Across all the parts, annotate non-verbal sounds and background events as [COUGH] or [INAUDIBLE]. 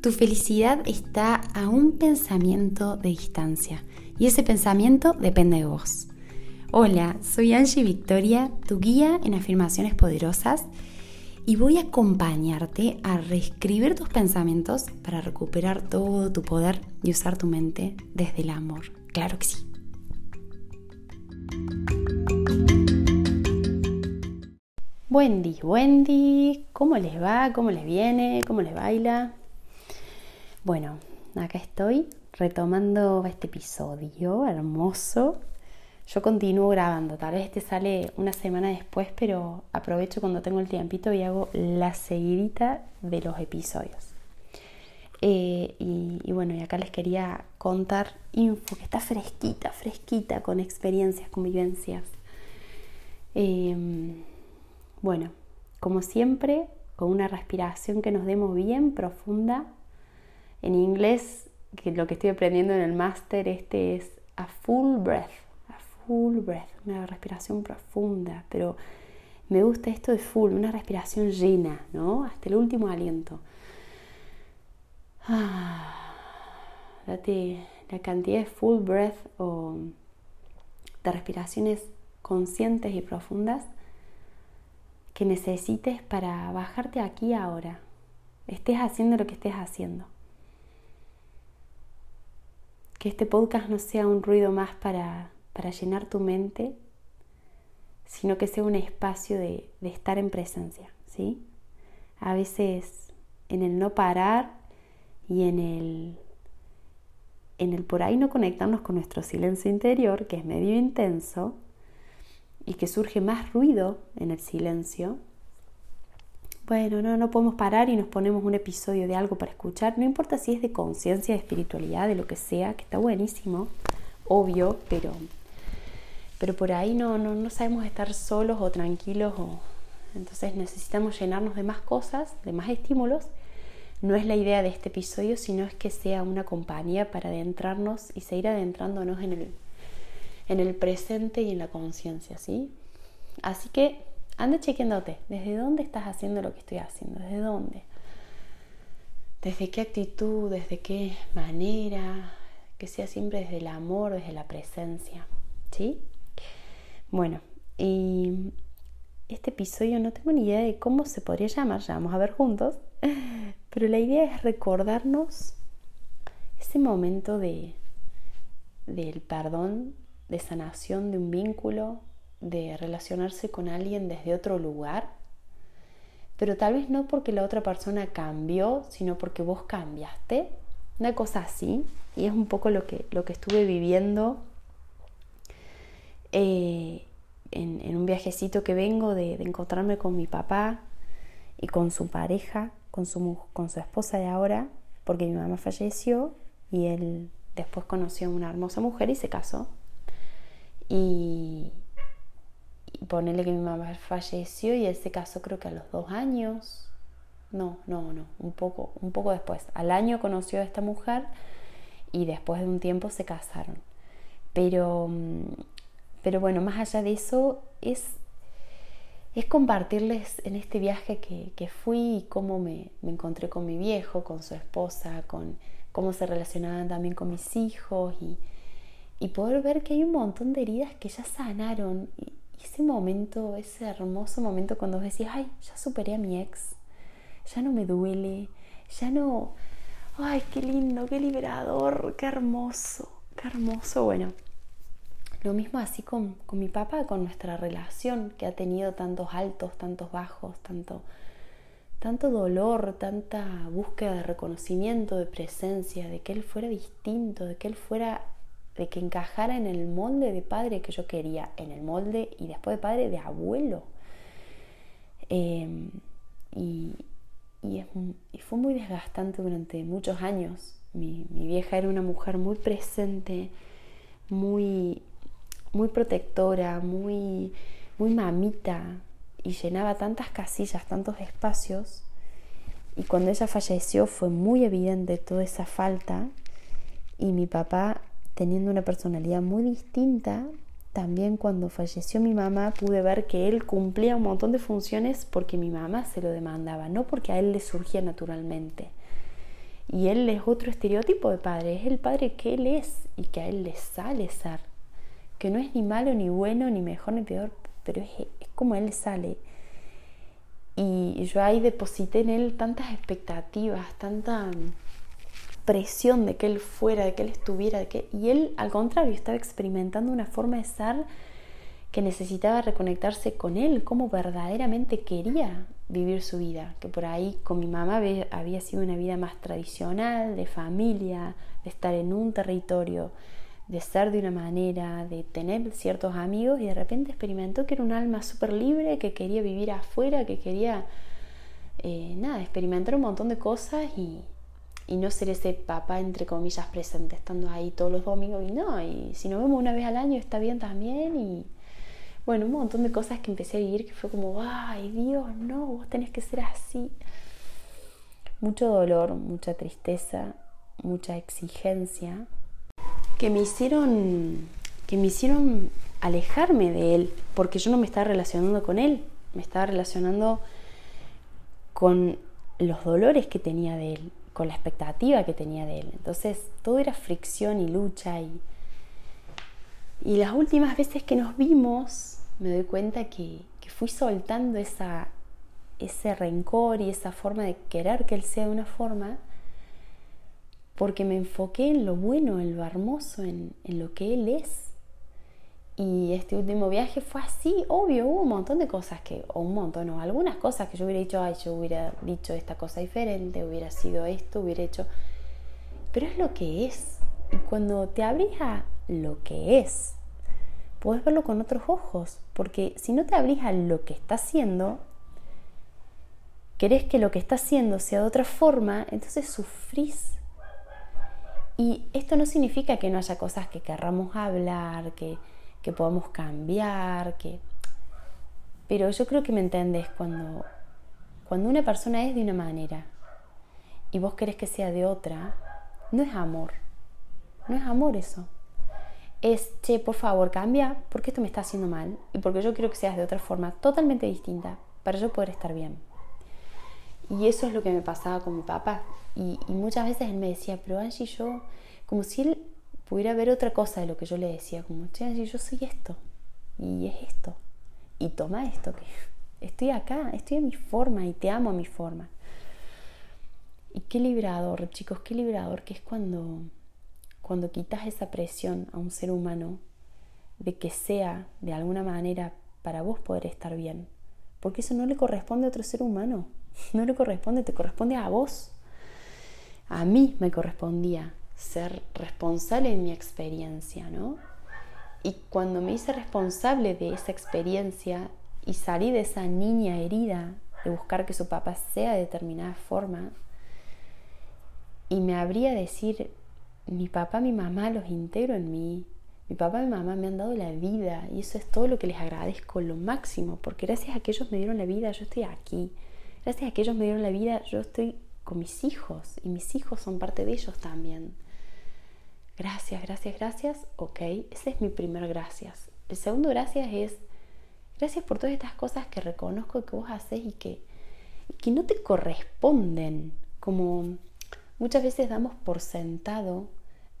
Tu felicidad está a un pensamiento de distancia y ese pensamiento depende de vos. Hola, soy Angie Victoria, tu guía en afirmaciones poderosas y voy a acompañarte a reescribir tus pensamientos para recuperar todo tu poder y usar tu mente desde el amor. Claro que sí. Buen día. ¿Cómo les va? ¿Cómo les viene? ¿Cómo les baila? Bueno, acá estoy retomando este episodio hermoso yo continúo grabando, tal vez este sale una semana después, pero aprovecho cuando tengo el tiempito y hago la seguidita de los episodios. Eh, y, bueno, y acá les quería contar info que está fresquita, fresquita, con experiencias, con vivencias. Em, bueno, como siempre, con una respiración que nos demos bien profunda. En inglés, que lo que estoy aprendiendo en el máster este es a full breath full breath, una respiración profunda, pero me gusta esto de full, una respiración llena, ¿no? Hasta el último aliento. Ah, date la cantidad de full breath o de respiraciones conscientes y profundas que necesites para bajarte aquí ahora. Estés haciendo lo que estés haciendo. Que este podcast no sea un ruido más para para llenar tu mente, sino que sea un espacio de, estar en presencia, ¿sí? A veces en el no parar y en el, en el por ahí no conectarnos con nuestro silencio interior, que es medio intenso, y que surge más ruido en el silencio, bueno, no, no podemos parar y nos ponemos un episodio de algo para escuchar, no importa si es de conciencia, de espiritualidad, de lo que sea, que está buenísimo, obvio, pero pero por ahí no, no, sabemos estar solos o tranquilos o entonces necesitamos llenarnos de más cosas, de más estímulos. No es la idea de este episodio, sino es que sea una compañía para adentrarnos y seguir adentrándonos en el, en el presente y en la conciencia, ¿sí? Así que anda chequeándote, ¿desde dónde estás haciendo lo que estoy haciendo? ¿Desde dónde? ¿Desde qué actitud? ¿Desde qué manera? Que sea siempre desde el amor, desde la presencia, ¿sí? Bueno, y este episodio no tengo ni idea de cómo se podría llamar, ya vamos a ver juntos, [LAUGHS] pero la idea es recordarnos ese momento de del perdón, de sanación de un vínculo, de relacionarse con alguien desde otro lugar, pero tal vez no porque la otra persona cambió, sino porque vos cambiaste, una cosa así, y es un poco lo que, lo que estuve viviendo eh, en, un viajecito que vengo de, encontrarme con mi papá y con su pareja, con su, con su esposa de ahora, porque mi mamá falleció y él después conoció a una hermosa mujer y se casó. Y ponerle que mi mamá falleció y él se casó creo que a los dos años. No, no, no, un poco, un poco después. Al año conoció a esta mujer y después de un tiempo se casaron. Pero mm, pero bueno, más allá de eso, es, es compartirles en este viaje que, fui y cómo me, encontré con mi viejo, con su esposa, con cómo se relacionaban también con mis hijos y, poder ver que hay un montón de heridas que ya sanaron. Y, ese momento, ese hermoso momento cuando decías, ay, ya superé a mi ex, ya no me duele, ya no, ay, qué lindo, qué liberador, qué hermoso, qué hermoso. Bueno, lo mismo así con, mi papá, con nuestra relación que ha tenido tantos altos, tantos bajos, tanto, tanto dolor, tanta búsqueda de reconocimiento, de presencia, de que él fuera distinto, de que él fuera, de que encajara en el molde de padre que yo quería, en el molde y después de padre de abuelo. Em, y, y, fue muy desgastante durante muchos años. Mi, mi vieja era una mujer muy presente, muy muy protectora, muy, muy mamita y llenaba tantas casillas, tantos espacios. Y cuando ella falleció fue muy evidente toda esa falta y mi papá teniendo una personalidad muy distinta, también cuando falleció mi mamá pude ver que él cumplía un montón de funciones porque mi mamá se lo demandaba, no porque a él le surgía naturalmente. Y él es otro estereotipo de padre, es el padre que él es y que a él le sale ser. Que no es ni malo, ni bueno, ni mejor, ni peor, pero es, como él sale. Y yo ahí deposité en él tantas expectativas, tanta presión de que él fuera, de que él estuviera, de que... y él al contrario estaba experimentando una forma de ser que necesitaba reconectarse con él, cómo verdaderamente quería vivir su vida, que por ahí con mi mamá había sido una vida más tradicional, de familia, de estar en un territorio, de ser de una manera, de tener ciertos amigos y de repente experimentó que era un alma súper libre, que quería vivir afuera, que quería, eh, nada, experimentar un montón de cosas y, y no ser ese papá, entre comillas, presente, estando ahí todos los domingos y no, y si nos vemos una vez al año está bien también y bueno, un montón de cosas que empecé a vivir que fue como, ay Dios, no, vos tenés que ser así. Mucho dolor, mucha tristeza, mucha exigencia que me hicieron que me hicieron alejarme de él, porque yo no me estaba relacionando con él, me estaba relacionando con los dolores que tenía de él, con la expectativa que tenía de él. Entonces todo era fricción y lucha y, y las últimas veces que nos vimos me doy cuenta que, que fui soltando esa, ese rencor y esa forma de querer que él sea de una forma porque me enfoqué en lo bueno, en lo hermoso, en, en lo que él es. Y este último viaje fue así, obvio, hubo un montón de cosas que, o un montón, o algunas cosas que yo hubiera dicho, ay, yo hubiera dicho esta cosa diferente, hubiera sido esto, hubiera hecho. Pero es lo que es. Y cuando te abrís a lo que es, puedes verlo con otros ojos. Porque si no te abrís a lo que está haciendo, querés que lo que está haciendo sea de otra forma, entonces sufrís. Y esto no significa que no haya cosas que querramos hablar, que que podamos cambiar, que... Pero yo creo que me entendés cuando, cuando una persona es de una manera y vos querés que sea de otra, no es amor. No es amor eso. Es, che, por favor, cambia porque esto me está haciendo mal y porque yo quiero que seas de otra forma totalmente distinta para yo poder estar bien. Y eso es lo que me pasaba con mi papá. Y, y muchas veces él me decía, pero Angie, yo, como si él pudiera ver otra cosa de lo que yo le decía, como, che, yo soy esto, y es esto, y toma esto, que estoy acá, estoy en mi forma y te amo a mi forma. Y qué librador, chicos, qué librador que es cuando, cuando quitas esa presión a un ser humano de que sea de alguna manera para vos poder estar bien. Porque eso no le corresponde a otro ser humano, [LAUGHS] no le corresponde, te corresponde a vos. A mí me correspondía ser responsable de mi experiencia, ¿no? Y cuando me hice responsable de esa experiencia y salí de esa niña herida de buscar que su papá sea de determinada forma, y me abría a decir, mi papá, mi mamá los integro en mí, mi papá mi mamá me han dado la vida y eso es todo lo que les agradezco, lo máximo, porque gracias a que ellos me dieron la vida, yo estoy aquí. Gracias a que ellos me dieron la vida, yo estoy con mis hijos y mis hijos son parte de ellos también. Gracias, gracias, gracias. Ok, ese es mi primer gracias. El segundo gracias es gracias por todas estas cosas que reconozco que vos haces y que, que no te corresponden. Como muchas veces damos por sentado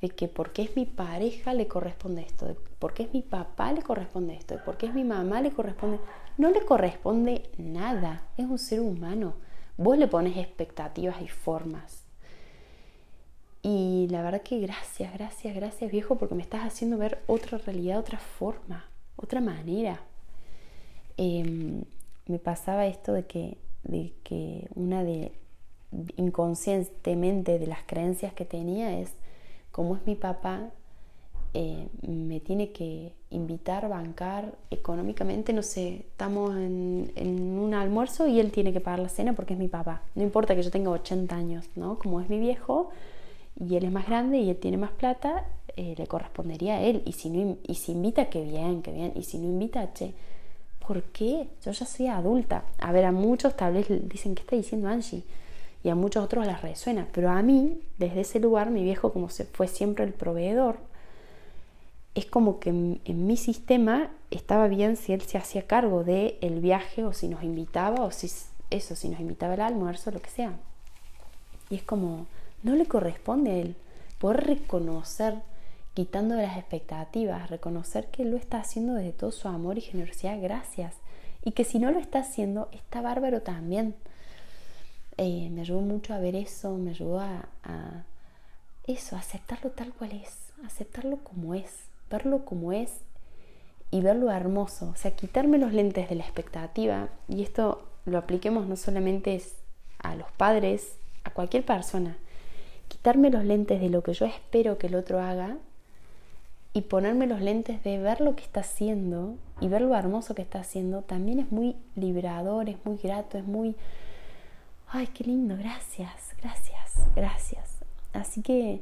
de que porque es mi pareja le corresponde esto, de porque es mi papá le corresponde esto, de porque es mi mamá le corresponde. No le corresponde nada, es un ser humano. Vos le pones expectativas y formas. Y la verdad que gracias, gracias, gracias viejo porque me estás haciendo ver otra realidad, otra forma, otra manera. Em, me pasaba esto de que, de que una de inconscientemente de las creencias que tenía es, como es mi papá, eh, me tiene que invitar, bancar económicamente, no sé, estamos en, en, un almuerzo y él tiene que pagar la cena porque es mi papá. No importa que yo tenga 80 años, ¿no? Como es mi viejo, y él es más grande y él tiene más plata, eh, le correspondería a él. Y si, no, y si invita, qué bien, qué bien. Y si no invita, che, ¿por qué? Yo ya soy adulta. A ver, a muchos tal vez dicen, ¿qué está diciendo Angie? Y a muchos otros les resuena. Pero a mí, desde ese lugar, mi viejo, como se fue siempre el proveedor, es como que en, en mi sistema estaba bien si él se hacía cargo del el viaje o si nos invitaba o si eso, si nos invitaba al almuerzo, lo que sea. Y es como, no le corresponde a él. Poder reconocer, quitando las expectativas, reconocer que lo está haciendo desde todo su amor y generosidad, gracias. Y que si no lo está haciendo, está bárbaro también. Eh, me ayudó mucho a ver eso, me ayudó a, a eso, aceptarlo tal cual es, aceptarlo como es, verlo como es y verlo hermoso. O sea, quitarme los lentes de la expectativa. Y esto lo apliquemos no solamente a los padres, a cualquier persona. Quitarme los lentes de lo que yo espero que el otro haga y ponerme los lentes de ver lo que está haciendo y ver lo hermoso que está haciendo también es muy liberador, es muy grato, es muy... Ay, qué lindo, gracias, gracias, gracias. Así que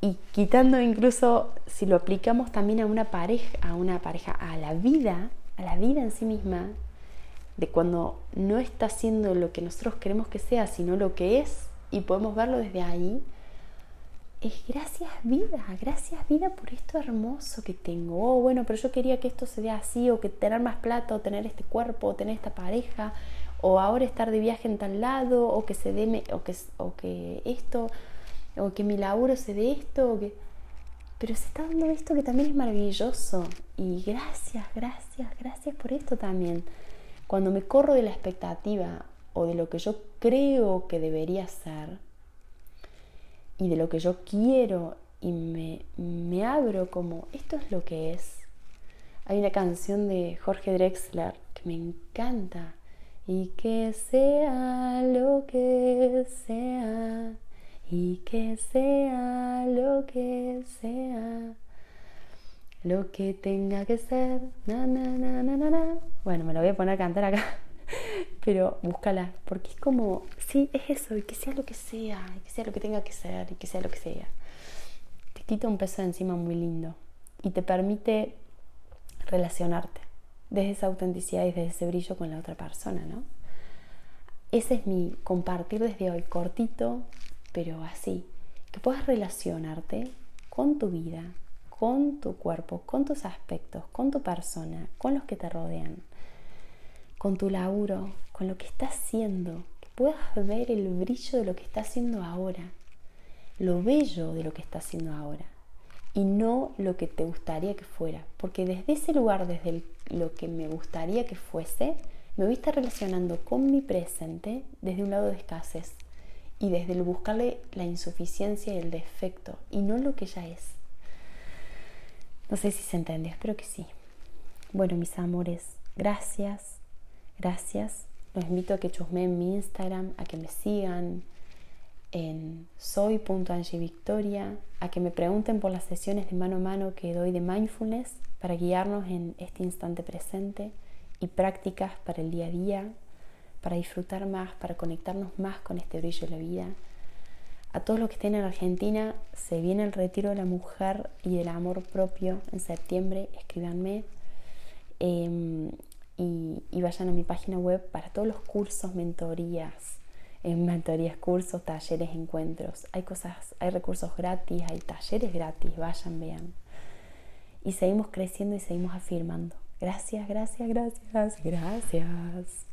y quitando incluso si lo aplicamos también a una pareja, a una pareja, a la vida, a la vida en sí misma, de cuando no está haciendo lo que nosotros queremos que sea, sino lo que es, y podemos verlo desde ahí, es gracias vida, gracias vida por esto hermoso que tengo. Oh, bueno, pero yo quería que esto se vea así, o que tener más plata, o tener este cuerpo, o tener esta pareja, o ahora estar de viaje en tal lado, o que se dé, o que, o que esto o que mi laburo se dé esto, o que... pero se está dando esto que también es maravilloso. Y gracias, gracias, gracias por esto también. Cuando me corro de la expectativa o de lo que yo creo que debería ser y de lo que yo quiero y me, me abro como esto es lo que es. Hay una canción de Jorge Drexler que me encanta y que sea lo que sea y que sea lo que sea, lo que tenga que ser. Na, na, na, na, na, Bueno, me lo voy a poner a cantar acá, [LAUGHS] pero búscala, porque es como, sí, es eso, y que sea lo que sea, y que sea lo que tenga que ser, y que sea lo que sea. Te quita un peso de encima muy lindo y te permite relacionarte desde esa autenticidad y desde ese brillo con la otra persona, ¿no? Ese es mi compartir desde hoy, cortito, pero así, que puedas relacionarte con tu vida, con tu cuerpo, con tus aspectos, con tu persona, con los que te rodean, con tu laburo, con lo que estás haciendo, que puedas ver el brillo de lo que estás haciendo ahora, lo bello de lo que estás haciendo ahora y no lo que te gustaría que fuera, porque desde ese lugar, desde lo que me gustaría que fuese, me voy a estar relacionando con mi presente desde un lado de escasez, y desde el buscarle la insuficiencia y el defecto y no lo que ya es. No sé si se entendió, espero que sí. Bueno, mis amores, gracias, gracias. Los invito a que chusmeen mi Instagram, a que me sigan en soy.angivictoria, a que me pregunten por las sesiones de mano a mano que doy de mindfulness para guiarnos en este instante presente y prácticas para el día a día para disfrutar más, para conectarnos más con este brillo de la vida. A todos los que estén en Argentina, se viene el retiro de la mujer y del amor propio en septiembre, escríbanme y, vayan a mi página web para todos los cursos, mentorías, en mentorías, cursos, talleres, encuentros. Hay cosas, hay recursos gratis, hay talleres gratis, vayan, vean. Y seguimos creciendo y seguimos afirmando. Gracias, gracias, gracias, gracias.